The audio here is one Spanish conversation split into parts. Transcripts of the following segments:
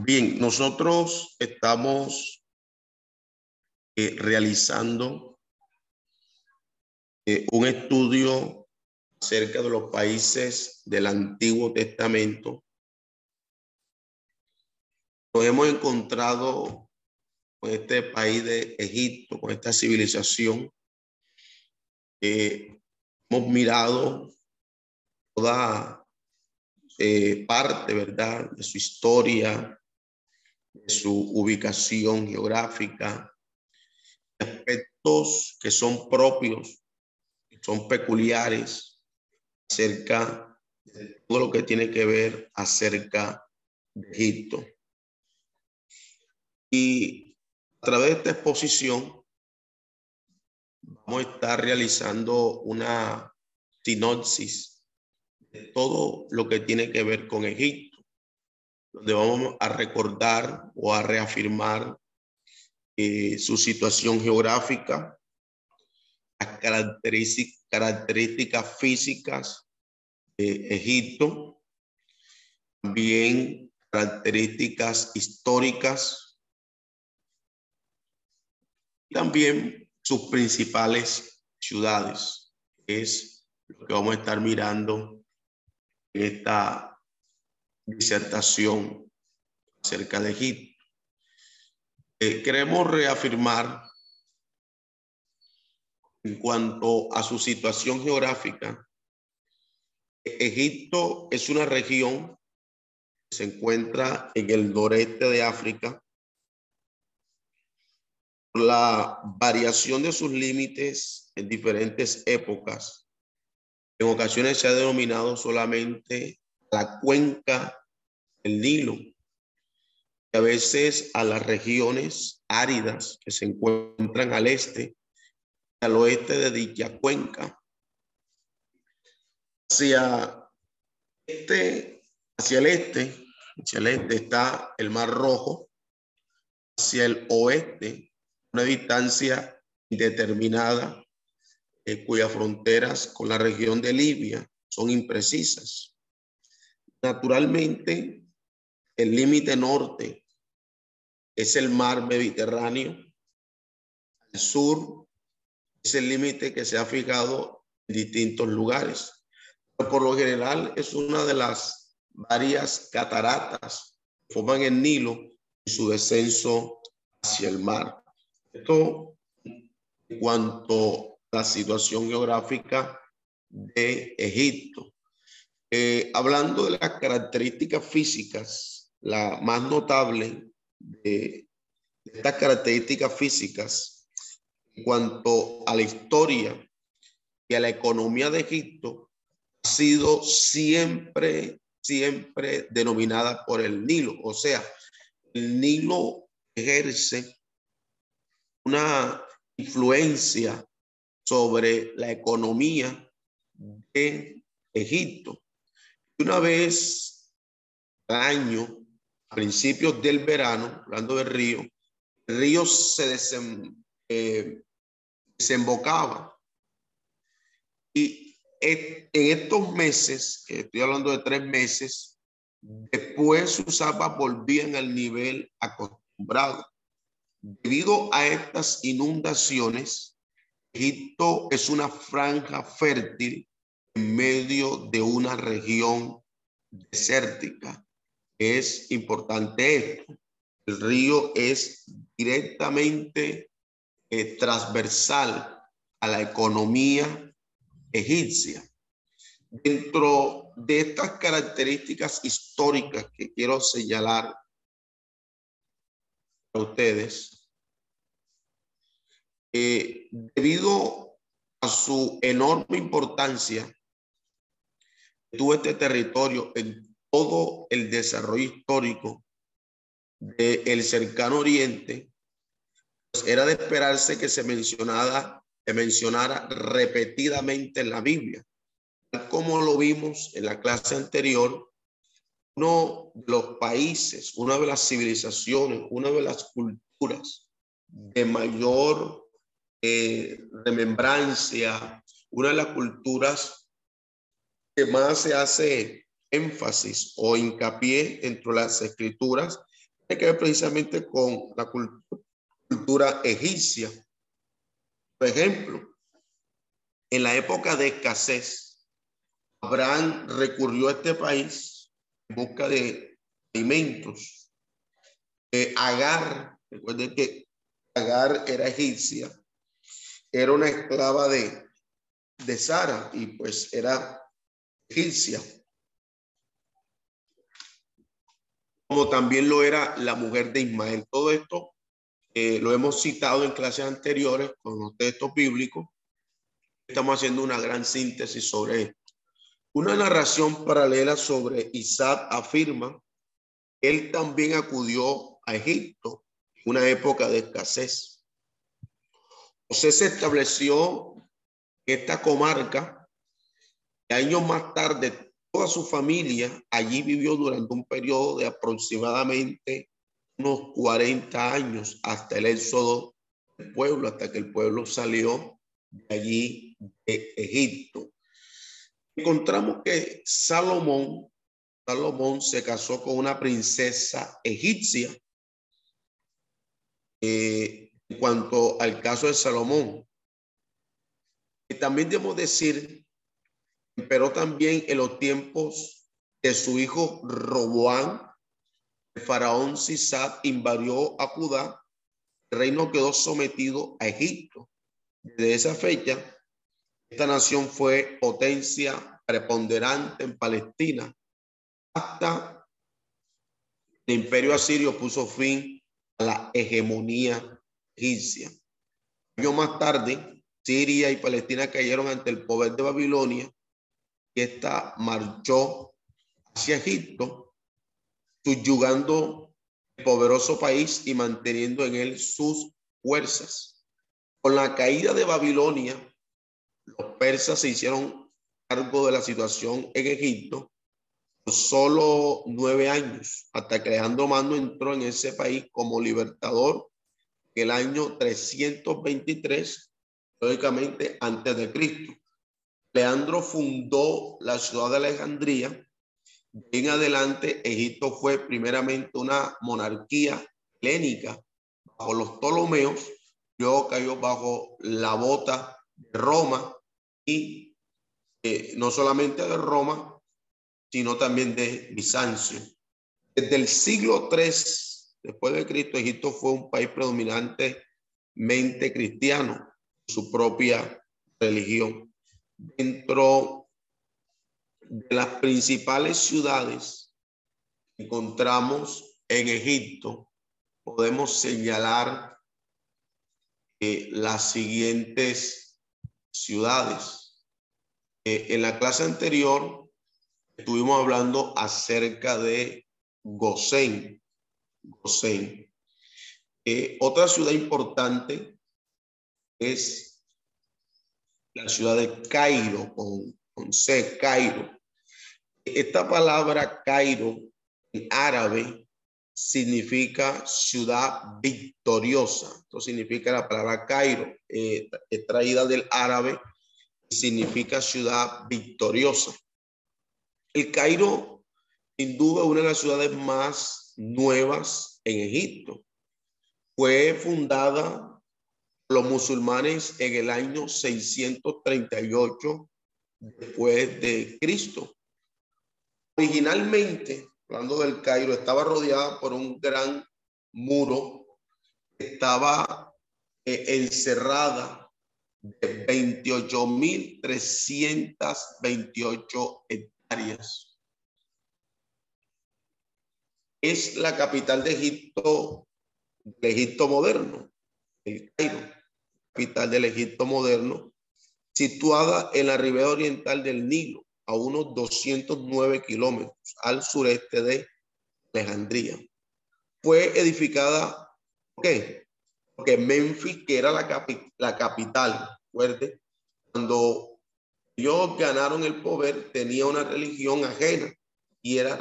Bien, nosotros estamos eh, realizando eh, un estudio acerca de los países del Antiguo Testamento. Nos hemos encontrado con este país de Egipto, con esta civilización. Eh, hemos mirado toda parte, ¿verdad?, de su historia, su ubicación geográfica, aspectos que son propios, son peculiares acerca de todo lo que tiene que ver acerca de Egipto. Y a través de esta exposición vamos a estar realizando una sinopsis de todo lo que tiene que ver con Egipto donde vamos a recordar o a reafirmar eh, su situación geográfica, las características, características físicas de Egipto, también características históricas, también sus principales ciudades. Es lo que vamos a estar mirando en esta disertación acerca de Egipto. Eh, queremos reafirmar en cuanto a su situación geográfica. Egipto es una región que se encuentra en el noreste de África. La variación de sus límites en diferentes épocas, en ocasiones se ha denominado solamente la cuenca del Nilo, a veces a las regiones áridas que se encuentran al este, al oeste de dicha cuenca. Hacia este, hacia el este, hacia el este está el Mar Rojo, hacia el oeste, una distancia indeterminada, eh, cuyas fronteras con la región de Libia son imprecisas. Naturalmente, el límite norte es el mar Mediterráneo. El sur es el límite que se ha fijado en distintos lugares. por lo general es una de las varias cataratas que forman el Nilo y su descenso hacia el mar. Esto en cuanto a la situación geográfica de Egipto. Eh, hablando de las características físicas, la más notable de estas características físicas en cuanto a la historia y a la economía de Egipto ha sido siempre, siempre denominada por el Nilo. O sea, el Nilo ejerce una influencia sobre la economía de Egipto. Una vez al año, a principios del verano, hablando del río, el río se eh, desembocaba. Y en estos meses, estoy hablando de tres meses, después sus aguas volvían al nivel acostumbrado. Debido a estas inundaciones, Egipto es una franja fértil medio de una región desértica. Es importante esto. El río es directamente eh, transversal a la economía egipcia. Dentro de estas características históricas que quiero señalar a ustedes, eh, debido a su enorme importancia, tuvo este territorio en todo el desarrollo histórico del cercano oriente, pues era de esperarse que se mencionara, se mencionara repetidamente en la Biblia. Como lo vimos en la clase anterior, uno de los países, una de las civilizaciones, una de las culturas de mayor eh, remembrancia, una de las culturas que más se hace énfasis o hincapié entre las escrituras, tiene que ver precisamente con la cultura egipcia. Por ejemplo, en la época de escasez, Abraham recurrió a este país en busca de alimentos. Eh, Agar, recuerden que Agar era egipcia, era una esclava de, de Sara y pues era egipcia. Como también lo era la mujer de Ismael. Todo esto eh, lo hemos citado en clases anteriores con los textos bíblicos. Estamos haciendo una gran síntesis sobre esto. Una narración paralela sobre Isaac afirma que él también acudió a Egipto en una época de escasez José se estableció en esta comarca años más tarde toda su familia allí vivió durante un periodo de aproximadamente unos 40 años hasta el éxodo del pueblo, hasta que el pueblo salió de allí de Egipto. Encontramos que Salomón, Salomón se casó con una princesa egipcia. Eh, en cuanto al caso de Salomón. Y también debemos decir, pero también en los tiempos de su hijo Roboán, el faraón Sisat invadió a Judá, el reino quedó sometido a Egipto. Desde esa fecha, esta nación fue potencia preponderante en Palestina hasta el imperio asirio puso fin a la hegemonía egipcia. Años más tarde, Siria y Palestina cayeron ante el poder de Babilonia esta marchó hacia Egipto, subyugando el poderoso país y manteniendo en él sus fuerzas. Con la caída de Babilonia, los persas se hicieron cargo de la situación en Egipto por solo nueve años, hasta que Alejandro entró en ese país como libertador el año 323, lógicamente antes de Cristo. Leandro fundó la ciudad de Alejandría. En adelante, Egipto fue primeramente una monarquía helénica bajo los Ptolomeos, luego cayó bajo la bota de Roma y eh, no solamente de Roma, sino también de Bizancio. Desde el siglo III Después de Cristo, Egipto fue un país predominantemente cristiano, su propia religión. Dentro de las principales ciudades que encontramos en Egipto, podemos señalar eh, las siguientes ciudades. Eh, en la clase anterior estuvimos hablando acerca de Gosén, Gosén. Eh, otra ciudad importante es la ciudad de Cairo, con, C, Cairo. Esta palabra Cairo en árabe significa ciudad victoriosa. Esto significa la palabra Cairo, eh, traída del árabe, significa ciudad victoriosa. El Cairo, sin duda, una de las ciudades más nuevas en Egipto. Fue fundada los musulmanes en el año 638 después de Cristo. Originalmente, hablando del Cairo, estaba rodeada por un gran muro, estaba eh, encerrada de 28.328 hectáreas es la capital de Egipto, de Egipto moderno, el Cairo, capital del Egipto moderno, situada en la ribera oriental del Nilo, a unos 209 kilómetros al sureste de Alejandría. Fue edificada, ¿qué? porque Memphis, que era la, la capital, fuerte, cuando ellos ganaron el poder, tenía una religión ajena y era,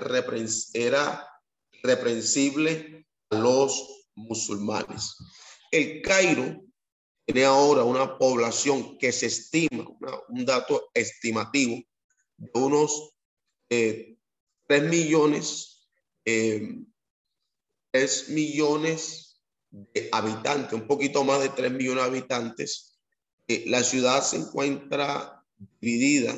era reprensible a los musulmanes. El Cairo tiene ahora una población que se estima, un dato estimativo, de unos eh, 3 millones, eh, 3 millones de habitantes, un poquito más de 3 millones de habitantes. Eh, la ciudad se encuentra dividida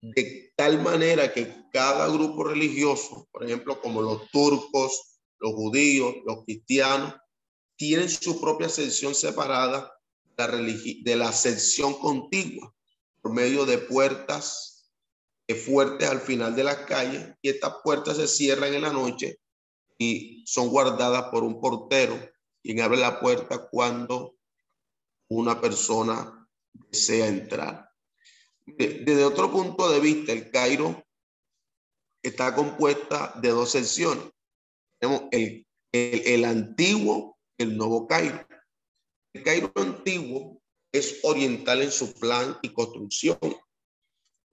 de tal manera que cada grupo religioso, por ejemplo, como los turcos, los judíos, los cristianos, tienen su propia sección separada de la sección contigua por medio de puertas fuertes al final de las calles y estas puertas se cierran en la noche y son guardadas por un portero quien abre la puerta cuando una persona desea entrar. Desde otro punto de vista, el Cairo está compuesta de dos secciones. Tenemos el, el, el antiguo y el nuevo Cairo. El Cairo antiguo es oriental en su plan y construcción.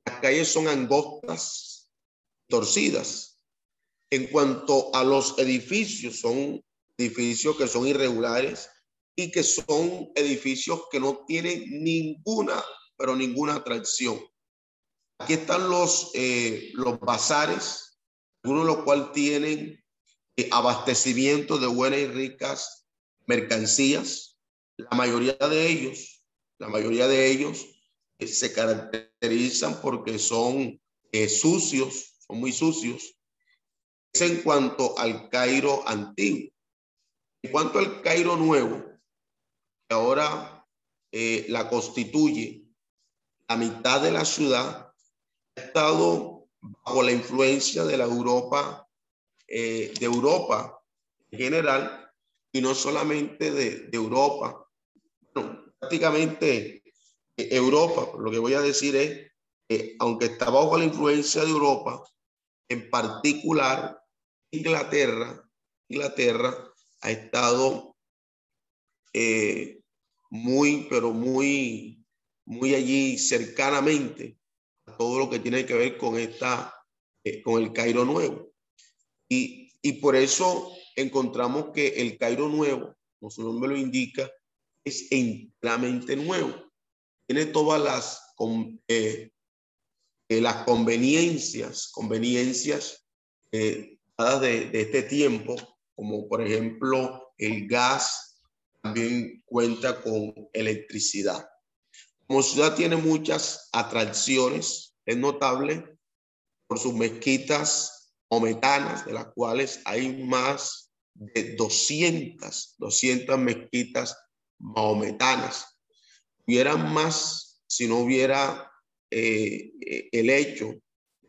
Las calles son angostas, torcidas. En cuanto a los edificios, son edificios que son irregulares y que son edificios que no tienen ninguna pero ninguna atracción. Aquí están los, eh, los bazares, uno de los cuales tienen eh, abastecimiento de buenas y ricas mercancías. La mayoría de ellos, la mayoría de ellos eh, se caracterizan porque son sucios, son muy sucios. En cuanto al Cairo antiguo. En cuanto al Cairo nuevo, que ahora la constituye la mitad de la ciudad ha estado bajo la influencia de la Europa, eh, de Europa en general, y no solamente de, Europa. Prácticamente eh, Europa, lo que voy a decir es, que aunque está bajo la influencia de Europa, en particular Inglaterra, Inglaterra ha estado eh, muy, pero muy muy allí cercanamente a todo lo que tiene que ver con esta, eh, con el Cairo nuevo. Y, y por eso encontramos que el Cairo nuevo, como su nombre lo indica, es enteramente nuevo. Tiene todas las, eh, eh, las conveniencias, conveniencias dadas de, de este tiempo, como por ejemplo el gas, también cuenta con electricidad. Como ciudad tiene muchas atracciones, es notable por sus mezquitas ometanas, de las cuales hay más de 200, 200 mezquitas mahometanas. Hubieran más si no hubiera eh, el hecho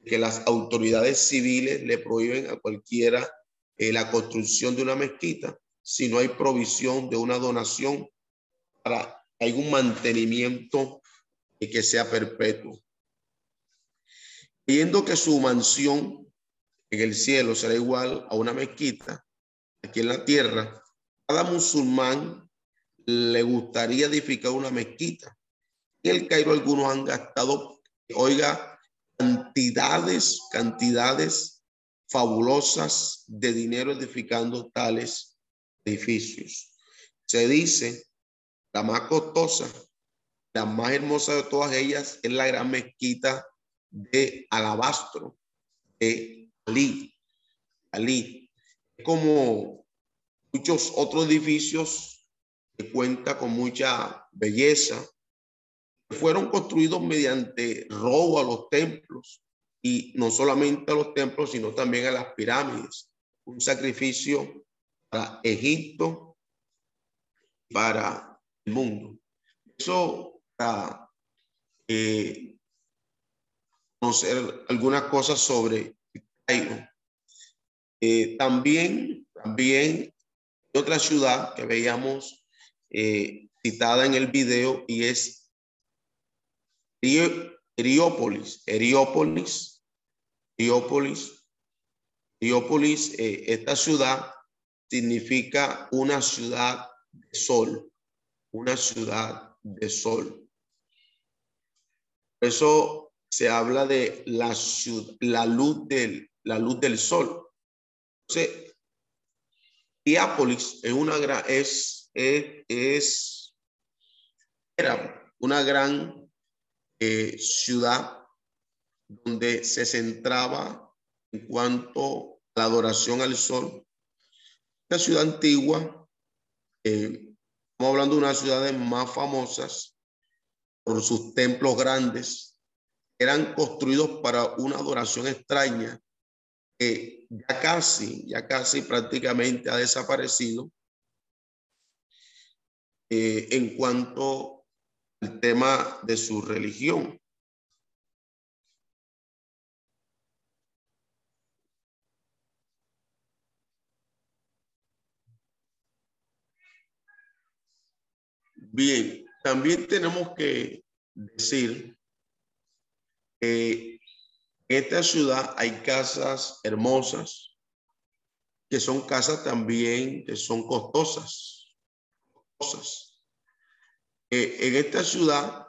que las autoridades civiles le prohíben a cualquiera eh, la construcción de una mezquita si no hay provisión de una donación para un mantenimiento y que sea perpetuo. Viendo que su mansión en el cielo será igual a una mezquita, aquí en la tierra, cada musulmán le gustaría edificar una mezquita. En el Cairo algunos han gastado, oiga, cantidades, cantidades fabulosas de dinero edificando tales edificios. Se dice la más costosa, la más hermosa de todas ellas es la gran mezquita de alabastro de Ali. Ali. Como muchos otros edificios cuenta con mucha belleza, fueron construidos mediante robo a los templos y no solamente a los templos, sino también a las pirámides. Un sacrificio para Egipto, para mundo. Eso para eh, conocer algunas cosas sobre Cairo. Eh, también, también otra ciudad que veíamos eh, citada en el video y es Heriópolis. Heriópolis. Heriópolis. Heriópolis. esta ciudad significa una ciudad de sol, una ciudad de sol. Eso se habla de la, la, luz, del, la luz del sol. Entonces, es una gran, es, era una gran eh, ciudad donde se centraba en cuanto a la adoración al sol. La ciudad antigua, eh, hablando de una de ciudades más famosas por sus templos grandes, eran construidos para una adoración extraña que ya casi, ya casi prácticamente ha desaparecido eh, en cuanto al tema de su religión. Bien, también tenemos que decir que en esta ciudad hay casas hermosas, que son casas también que son costosas. Eh, en esta ciudad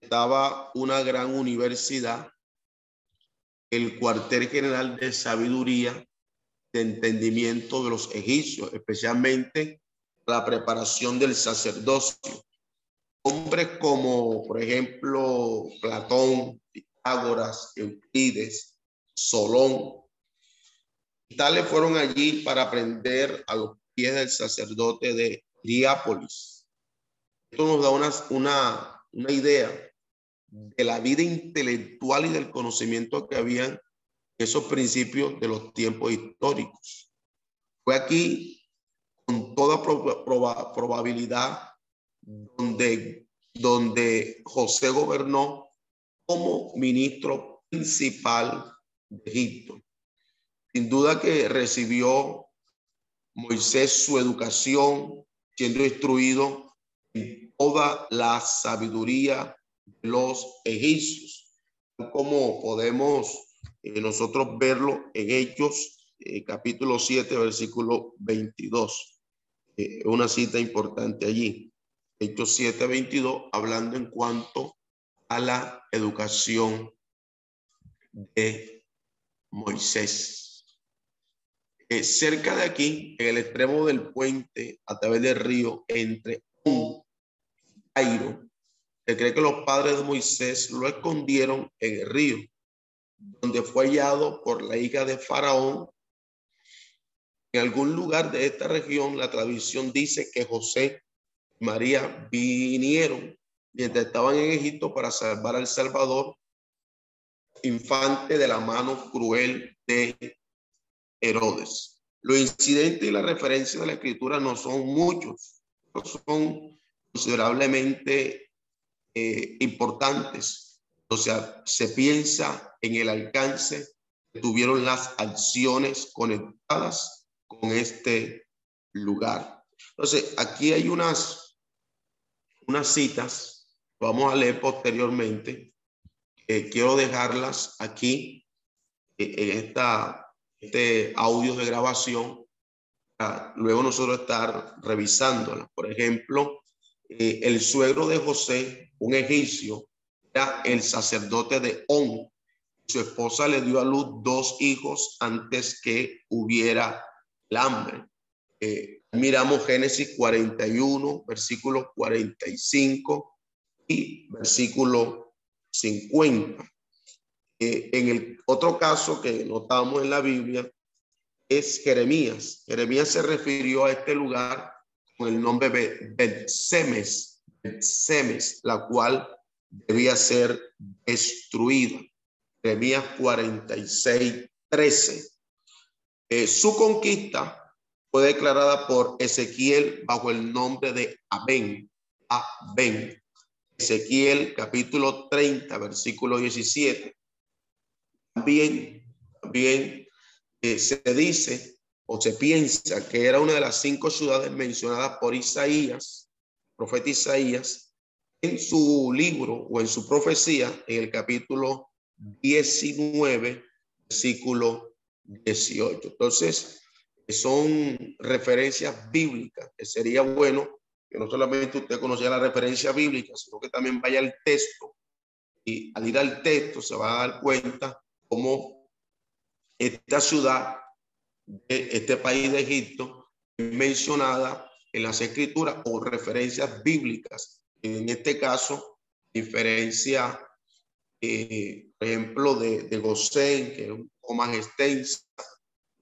estaba una gran universidad, el cuartel general de sabiduría, de entendimiento de los egipcios, especialmente la preparación del sacerdocio. Hombres como, por ejemplo, Platón, Pitágoras, Euclides, Solón, tales fueron allí para aprender a los pies del sacerdote de Diápolis. Esto nos da una, una, una idea de la vida intelectual y del conocimiento que habían esos principios de los tiempos históricos. Fue aquí con toda probabilidad donde, donde José gobernó como ministro principal de Egipto. Sin duda que recibió Moisés su educación siendo instruido en toda la sabiduría de los egipcios, como podemos eh, nosotros verlo en Hechos eh, capítulo 7, versículo 22. Eh, una cita importante allí. Hechos 7:22, hablando en cuanto a la educación de Moisés. Eh, cerca de aquí, en el extremo del puente, a través del río, entre un Cairo, se cree que los padres de Moisés lo escondieron en el río, donde fue hallado por la hija de Faraón. En algún lugar de esta región, la tradición dice que José y María vinieron mientras estaban en Egipto para salvar al Salvador, infante de la mano cruel de Herodes. Los incidentes y la referencia de la escritura no son muchos, son considerablemente eh, importantes. O sea, se piensa en el alcance que tuvieron las acciones conectadas con este lugar. Entonces, aquí hay unas, unas citas, vamos a leer posteriormente. quiero dejarlas aquí eh, en esta, este audio de grabación luego nosotros estar revisándolas. Por ejemplo, eh, el suegro de José, un egipcio, era el sacerdote de On. Su esposa le dio a luz dos hijos antes que hubiera el hambre. Eh, miramos Génesis 41, versículo 45 y versículo 50. Eh, en el otro caso que notamos en la Biblia es Jeremías. Jeremías se refirió a este lugar con el nombre de Bet-Semes, la cual debía ser destruida. Jeremías 46, 13. Eh, su conquista fue declarada por Ezequiel bajo el nombre de Abén. Abén. Ezequiel capítulo 30, versículo 17. También, también eh, se dice o se piensa que era una de las cinco ciudades mencionadas por Isaías, profeta Isaías, en su libro o en su profecía, en el capítulo 19, versículo 18. Entonces, que son referencias bíblicas, que sería bueno que no solamente usted conociera la referencia bíblica, sino que también vaya al texto. Y al ir al texto se va a dar cuenta cómo esta ciudad de este país de Egipto es mencionada en las escrituras o referencias bíblicas. En este caso, diferencia, eh, por ejemplo, de, de Gosén, que es un poco más extensa.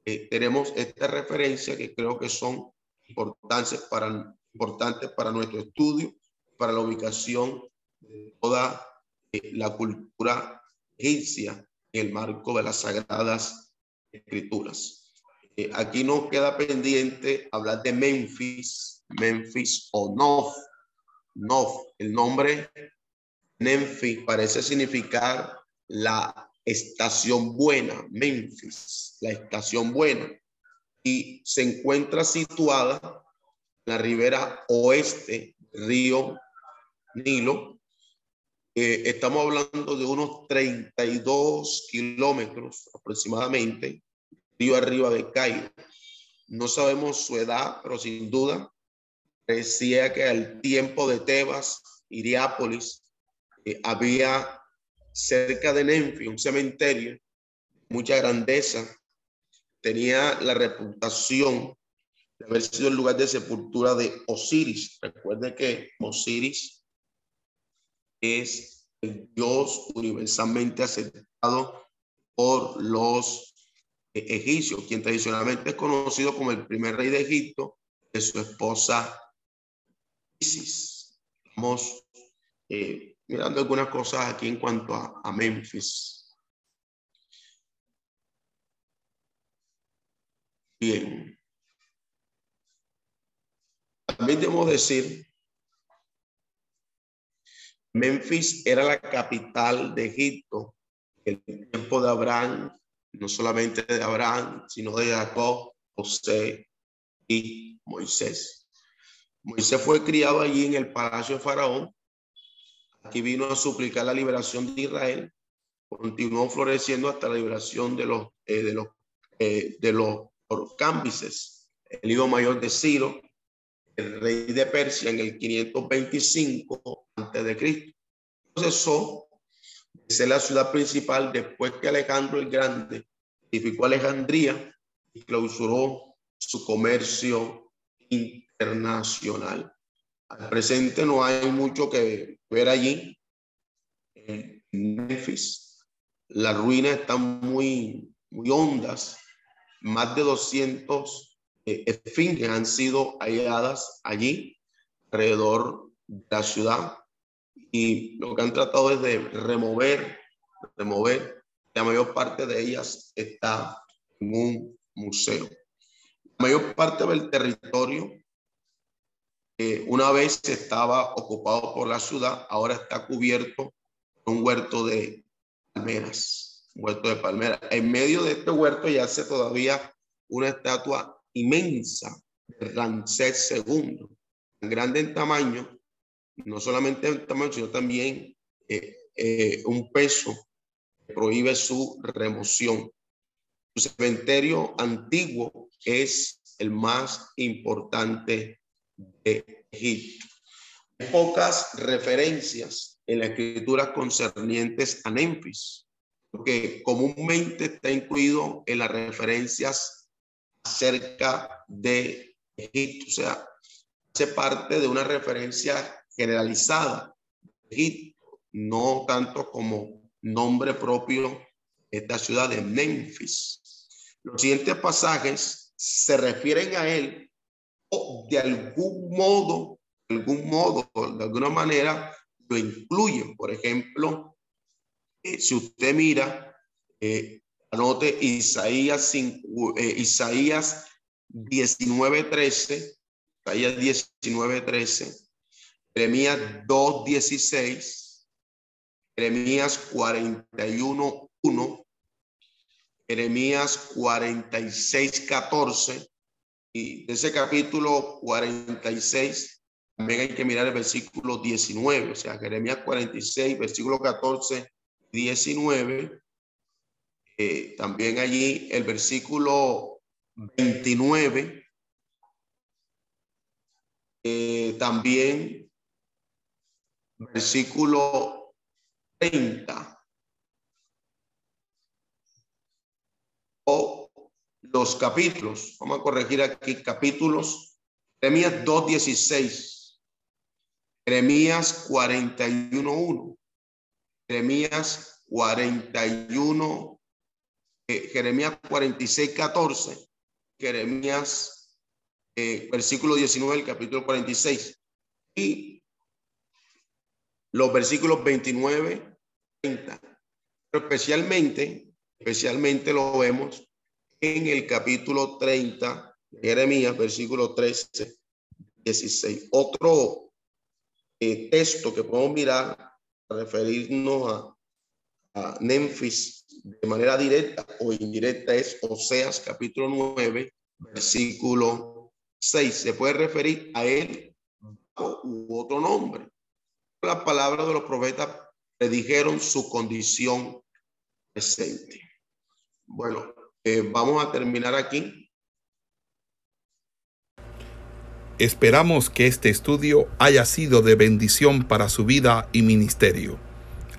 Eh, tenemos esta referencia que creo que son importantes para, importantes para nuestro estudio, para la ubicación de toda eh, la cultura egipcia en el marco de las sagradas escrituras. Eh, aquí nos queda pendiente hablar de Memphis, Memphis o Nof. Nof, el nombre Memphis parece significar la estación buena, Memphis, la estación buena, y se encuentra situada la ribera oeste río Nilo. Estamos hablando de unos 32 kilómetros aproximadamente, río arriba de Cairo. No sabemos su edad, pero sin duda decía que al tiempo de Tebas, Iriápolis, eh, había cerca de Nenfi un cementerio, mucha grandeza, tenía la reputación de haber sido el lugar de sepultura de Osiris. Recuerde que Osiris es el dios universalmente aceptado por los egipcios, quien tradicionalmente es conocido como el primer rey de Egipto, de su esposa Isis. Estamos eh, mirando algunas cosas aquí en cuanto a Memphis. Bien. También debemos decir, Memphis era la capital de Egipto en el tiempo de Abraham, no solamente de Abraham, sino de Jacob, José y Moisés. Moisés fue criado allí en el palacio de Faraón. Aquí vino a suplicar la liberación de Israel. Continuó floreciendo hasta la liberación de los, eh, de los, eh, de los el hijo mayor de Ciro, el rey de Persia en el 525 antes de Cristo. Procesó de ser la ciudad principal después que Alejandro el Grande edificó Alejandría y clausuró su comercio internacional. Al presente no hay mucho que ver allí. En Memphis, las ruinas están muy, muy hondas. Más de 200 eh, esfinges han sido halladas allí alrededor de la ciudad y lo que han tratado es de remover, remover. La mayor parte de ellas está en un museo. La mayor parte del territorio, eh, una vez estaba ocupado por la ciudad, ahora está cubierto por un huerto de palmeras, un huerto de palmeras. En medio de este huerto yace todavía una estatua inmensa de Ramsés II, grande en tamaño, no solamente en tamaño, sino también eh, eh, un peso que prohíbe su remoción. Su cementerio antiguo es el más importante de Egipto. Hay pocas referencias en la escritura concernientes a Memphis, porque comúnmente está incluido en las referencias acerca de Egipto. O sea, hace parte de una referencia generalizada de Egipto, no tanto como nombre propio esta ciudad de Memphis. Los siguientes pasajes se refieren a él o de algún modo, de algún modo, de alguna manera, lo incluyen. Por ejemplo, eh, si usted mira eh, Anote Isaías, 5, eh, Isaías 19:13, Isaías 19:13, Jeremías 2:16, Jeremías 41:1, Jeremías 46:14 y de ese capítulo 46 también hay que mirar el versículo 19, o sea, Jeremías 46, versículo 14, 19 eh, también allí el versículo 29, eh, también versículo 30. O los capítulos, vamos a corregir aquí capítulos, Jeremías 2.16, Jeremías 41.1, Jeremías 41, eh, Jeremías 46.14, Jeremías, eh, versículo 19, el capítulo 46. Y los versículos 29, 30. Pero especialmente, especialmente lo vemos en el capítulo 30 de Jeremías, versículo 13, 16. Otro eh, texto que podemos mirar, referirnos a, a Memphis de manera directa o indirecta es Oseas capítulo 9, versículo 6. Se puede referir a él u otro nombre. Las palabras de los profetas predijeron su condición presente. Bueno, eh, vamos a terminar aquí. Esperamos que este estudio haya sido de bendición para su vida y ministerio.